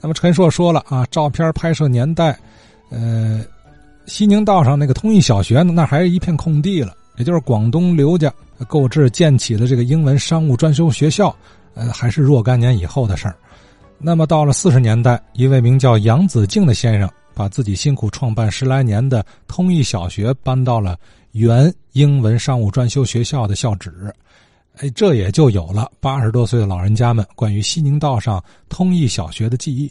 那么陈硕说了啊，照片拍摄年代，呃，西宁道上那个通义小学呢，那还是一片空地了，也就是广东刘家购置建起的这个英文商务专修学校，呃，还是若干年以后的事儿。那么到了四十年代，一位名叫杨子敬的先生，把自己辛苦创办十来年的通义小学搬到了原英文商务专修学校的校址。哎，这也就有了八十多岁的老人家们关于西宁道上通义小学的记忆。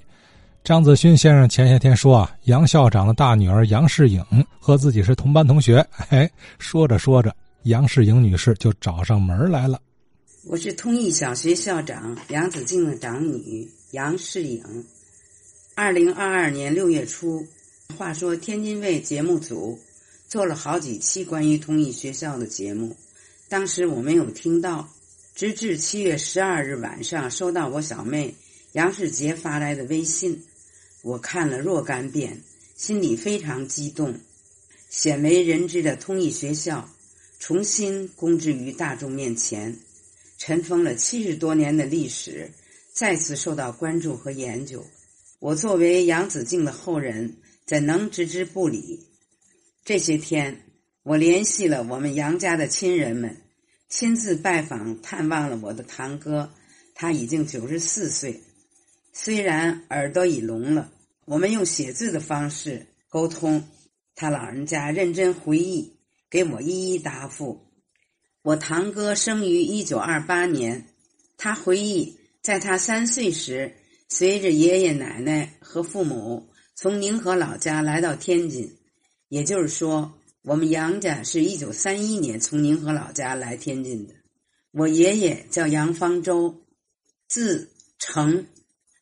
张子勋先生前些天说啊，杨校长的大女儿杨世颖和自己是同班同学。哎，说着说着，杨世颖女士就找上门来了。我是通义小学校长杨子静的长女杨世颖。二零二二年六月初，话说天津卫节目组做了好几期关于通义学校的节目。当时我没有听到，直至七月十二日晚上收到我小妹杨世杰发来的微信，我看了若干遍，心里非常激动。鲜为人知的通义学校重新公之于大众面前，尘封了七十多年的历史再次受到关注和研究。我作为杨子敬的后人，怎能置之不理？这些天。我联系了我们杨家的亲人们，亲自拜访探望了我的堂哥，他已经九十四岁，虽然耳朵已聋了。我们用写字的方式沟通，他老人家认真回忆，给我一一答复。我堂哥生于一九二八年，他回忆，在他三岁时，随着爷爷奶奶和父母从宁河老家来到天津，也就是说。我们杨家是一九三一年从宁河老家来天津的。我爷爷叫杨方舟，字成，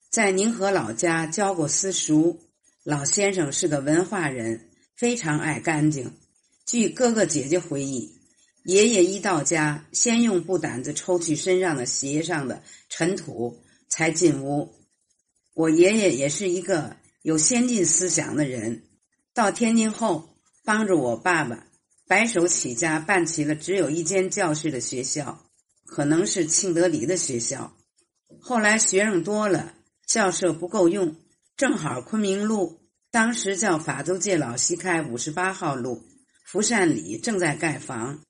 在宁河老家教过私塾。老先生是个文化人，非常爱干净。据哥哥姐姐回忆，爷爷一到家，先用布掸子抽去身上的鞋上的尘土，才进屋。我爷爷也是一个有先进思想的人。到天津后。帮助我爸爸白手起家办起了只有一间教室的学校，可能是庆德里的学校。后来学生多了，校舍不够用，正好昆明路当时叫法租界老西开五十八号路福善里正在盖房。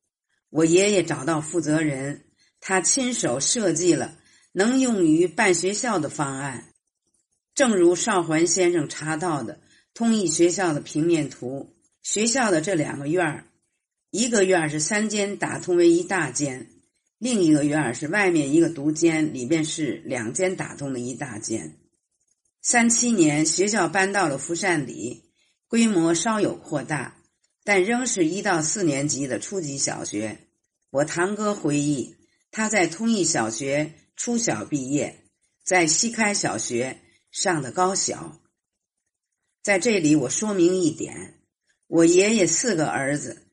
我爷爷找到负责人，他亲手设计了能用于办学校的方案，正如邵环先生查到的通义学校的平面图。学校的这两个院儿，一个院儿是三间打通为一大间，另一个院儿是外面一个独间，里边是两间打通的一大间。三七年，学校搬到了福善里，规模稍有扩大，但仍是一到四年级的初级小学。我堂哥回忆，他在通义小学初小毕业，在西开小学上的高小。在这里，我说明一点。我爷爷四个儿子，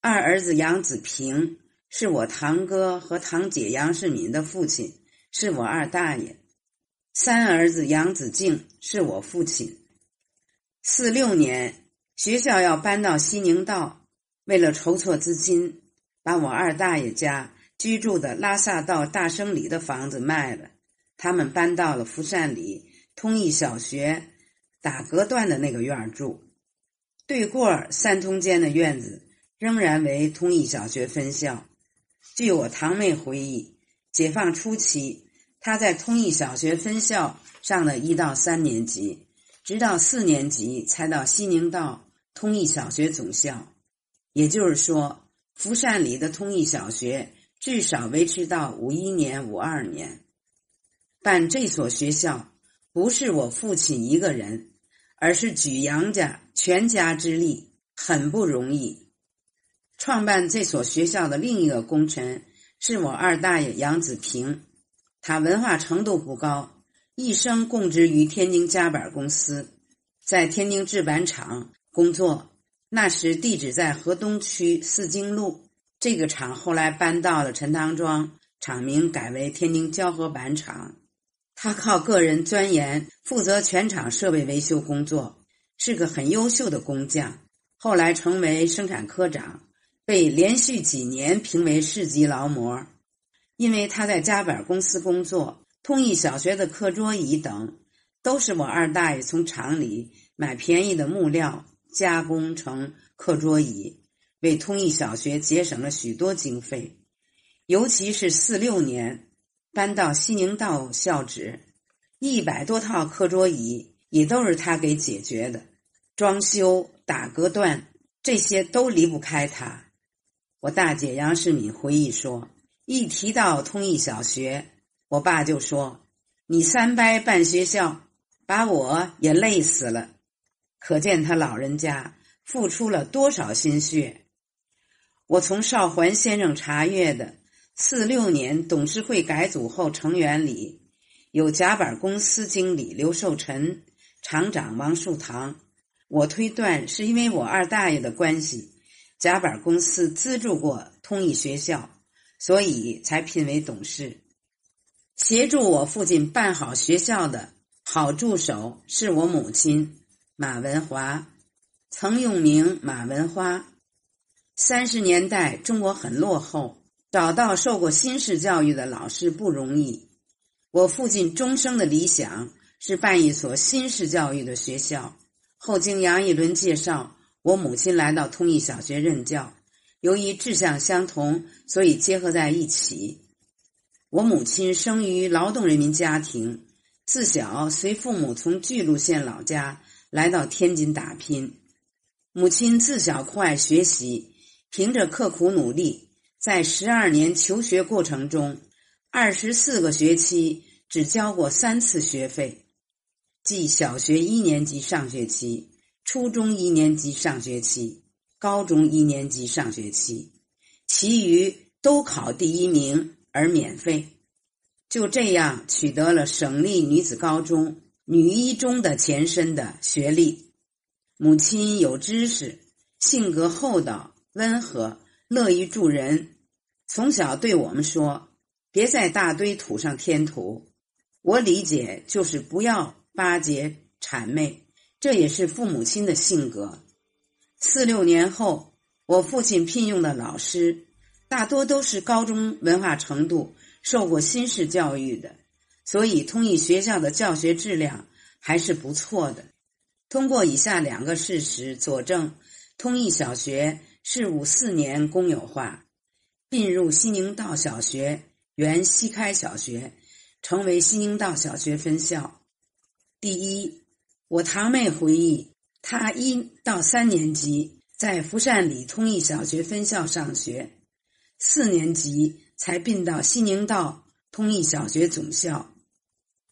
二儿子杨子平是我堂哥和堂姐杨世敏的父亲，是我二大爷；三儿子杨子敬是我父亲。四六年学校要搬到西宁道，为了筹措资金，把我二大爷家居住的拉萨道大生里的房子卖了，他们搬到了福善里通义小学打隔断的那个院儿住。对过三通间的院子仍然为通义小学分校。据我堂妹回忆，解放初期，她在通义小学分校上了一到三年级，直到四年级才到西宁道通义小学总校。也就是说，福善里的通义小学至少维持到五一年、五二年。但这所学校不是我父亲一个人。而是举杨家全家之力，很不容易。创办这所学校的另一个功臣是我二大爷杨子平，他文化程度不高，一生供职于天津夹板公司，在天津制板厂工作。那时地址在河东区四经路，这个厂后来搬到了陈塘庄，厂名改为天津胶合板厂。他靠个人钻研，负责全厂设备维修工作，是个很优秀的工匠。后来成为生产科长，被连续几年评为市级劳模。因为他在夹板公司工作，通义小学的课桌椅等都是我二大爷从厂里买便宜的木料加工成课桌椅，为通义小学节省了许多经费。尤其是四六年搬到西宁道校址，一百多套课桌椅也都是他给解决的，装修、打隔断这些都离不开他。我大姐杨世敏回忆说：“一提到通义小学，我爸就说。”你三掰办学校，把我也累死了，可见他老人家付出了多少心血。我从邵环先生查阅的四六年董事会改组后成员里，有甲板公司经理刘寿臣、厂长王树堂。我推断是因为我二大爷的关系，甲板公司资助过通义学校，所以才聘为董事。协助我父亲办好学校的好助手是我母亲马文华，曾用名马文花。三十年代中国很落后，找到受过新式教育的老师不容易。我父亲终生的理想是办一所新式教育的学校。后经杨一伦介绍，我母亲来到通义小学任教，由于志向相同，所以结合在一起。我母亲生于劳动人民家庭，自小随父母从巨鹿县老家来到天津打拼。母亲自小酷爱学习，凭着刻苦努力，在十二年求学过程中，二十四个学期只交过三次学费，即小学一年级上学期、初中一年级上学期、高中一年级上学期，其余都考第一名。而免费，就这样取得了省立女子高中女一中的前身的学历。母亲有知识，性格厚道、温和，乐于助人。从小对我们说：“别在大堆土上添土。”我理解就是不要巴结谄媚，这也是父母亲的性格。四六年后，我父亲聘用的老师。大多都是高中文化程度，受过新式教育的，所以通义学校的教学质量还是不错的。通过以下两个事实佐证，通义小学是五四年公有化，并入西宁道小学原西开小学，成为西宁道小学分校。第一，我堂妹回忆，她一到三年级在福善里通义小学分校上学。四年级才并到西宁道通义小学总校，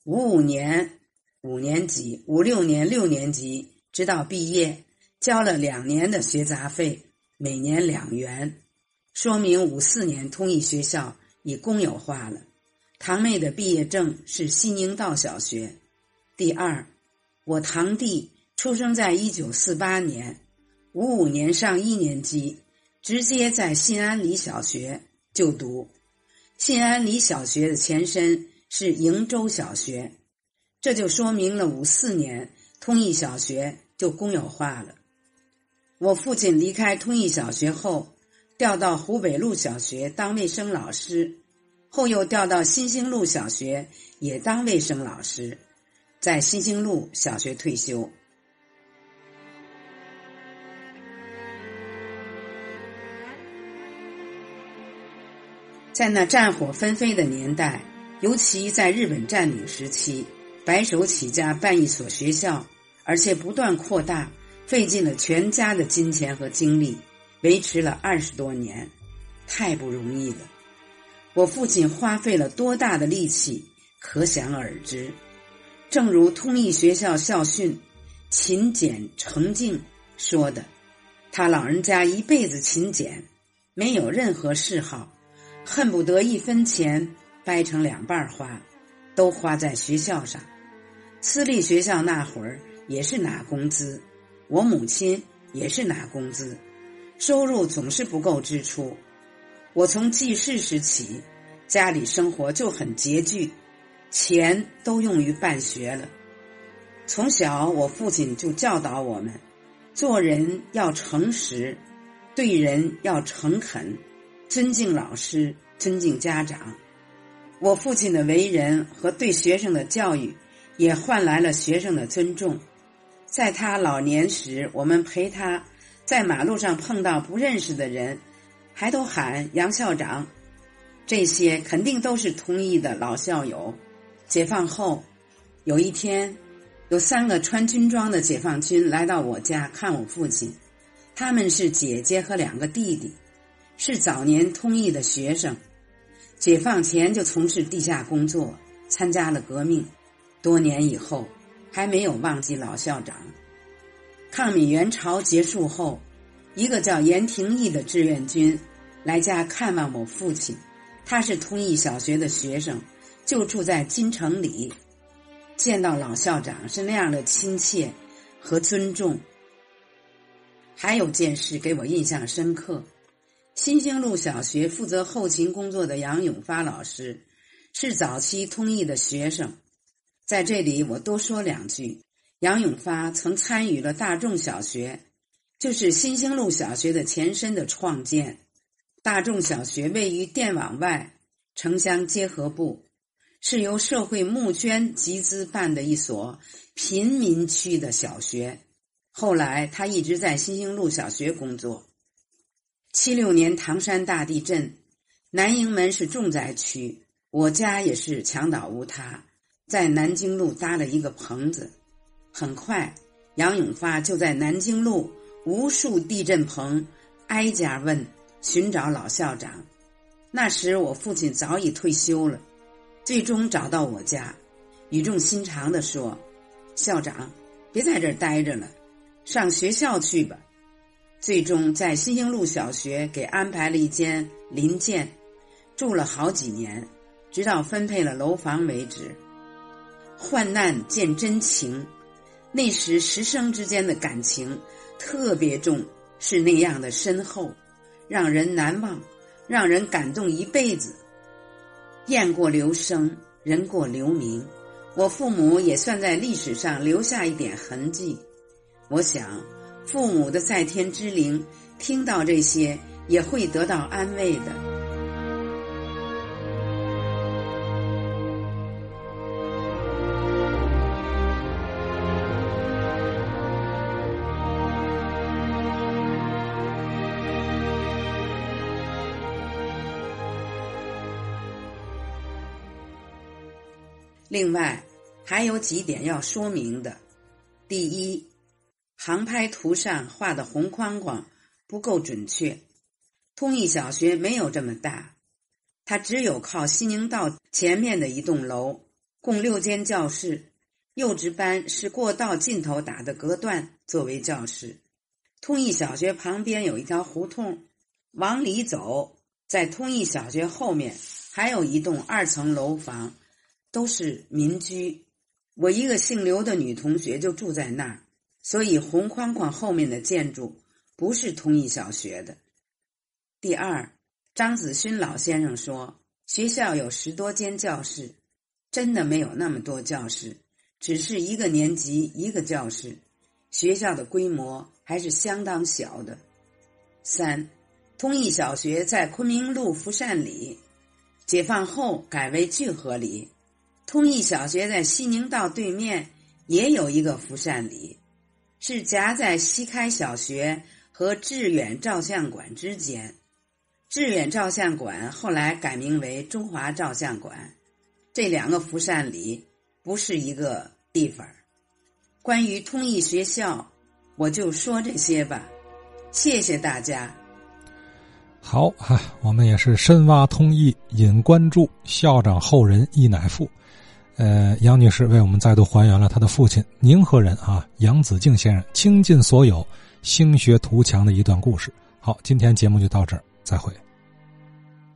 五五年五年级、五六年六年级直到毕业，交了两年的学杂费，每年两元，说明五四年通义学校已公有化了。堂妹的毕业证是西宁道小学。第二，我堂弟出生在一九四八年，五五年上一年级。直接在信安里小学就读，信安里小学的前身是瀛洲小学，这就说明了五四年通义小学就公有化了。我父亲离开通义小学后，调到湖北路小学当卫生老师，后又调到新兴路小学也当卫生老师，在新兴路小学退休。在那战火纷飞的年代，尤其在日本占领时期，白手起家办一所学校，而且不断扩大，费尽了全家的金钱和精力，维持了二十多年，太不容易了。我父亲花费了多大的力气，可想而知。正如通义学校校训“勤俭诚敬”说的，他老人家一辈子勤俭，没有任何嗜好。恨不得一分钱掰成两半花，都花在学校上。私立学校那会儿也是拿工资，我母亲也是拿工资，收入总是不够支出。我从记事时起，家里生活就很拮据，钱都用于办学了。从小，我父亲就教导我们，做人要诚实，对人要诚恳。尊敬老师，尊敬家长。我父亲的为人和对学生的教育，也换来了学生的尊重。在他老年时，我们陪他在马路上碰到不认识的人，还都喊杨校长。这些肯定都是同意的老校友。解放后，有一天，有三个穿军装的解放军来到我家看我父亲，他们是姐姐和两个弟弟，是早年通义的学生，解放前就从事地下工作，参加了革命，多年以后还没有忘记老校长。抗美援朝结束后，一个叫严廷义的志愿军来家看望我父亲。他是通义小学的学生，就住在金城里。见到老校长是那样的亲切和尊重。还有件事给我印象深刻：新兴路小学负责后勤工作的杨永发老师，是早期通义的学生。在这里，我多说两句。杨永发曾参与了大众小学，就是新兴路小学的前身的创建。大众小学位于电网外城乡结合部，是由社会募捐集资办的一所贫民区的小学。后来他一直在新兴路小学工作。七六年唐山大地震，南营门是重灾区，我家也是墙倒屋塌，在南京路搭了一个棚子。很快，杨永发就在南京路无数地震棚挨家问。寻找老校长，那时我父亲早已退休了，最终找到我家，语重心长地说：“校长，别在这儿待着了，上学校去吧。”最终在新兴路小学给安排了一间临建，住了好几年，直到分配了楼房为止。患难见真情，那时师生之间的感情特别重，是那样的深厚。让人难忘，让人感动一辈子。雁过留声，人过留名。我父母也算在历史上留下一点痕迹。我想，父母的在天之灵听到这些，也会得到安慰的。另外，还有几点要说明的：第一，航拍图上画的红框框不够准确，通义小学没有这么大，它只有靠西宁道前面的一栋楼，共六间教室，幼稚班是过道尽头打的隔断作为教室。通义小学旁边有一条胡同，往里走，在通义小学后面还有一栋二层楼房。都是民居，我一个姓刘的女同学就住在那儿，所以红框框后面的建筑不是同一小学的。第二，张子勋老先生说，学校有十多间教室，真的没有那么多教室，只是一个年级一个教室，学校的规模还是相当小的。三，通义小学在昆明路福善里，解放后改为聚合里。通义小学在西宁道对面也有一个福善里，是夹在西开小学和致远照相馆之间。致远照相馆后来改名为中华照相馆。这两个福善里不是一个地方。关于通义学校，我就说这些吧。谢谢大家。好哈，我们也是深挖通义，引关注校长后人易乃富。呃，杨女士为我们再度还原了她的父亲宁河人啊杨子敬先生倾尽所有兴学图强的一段故事。好，今天节目就到这儿，再会。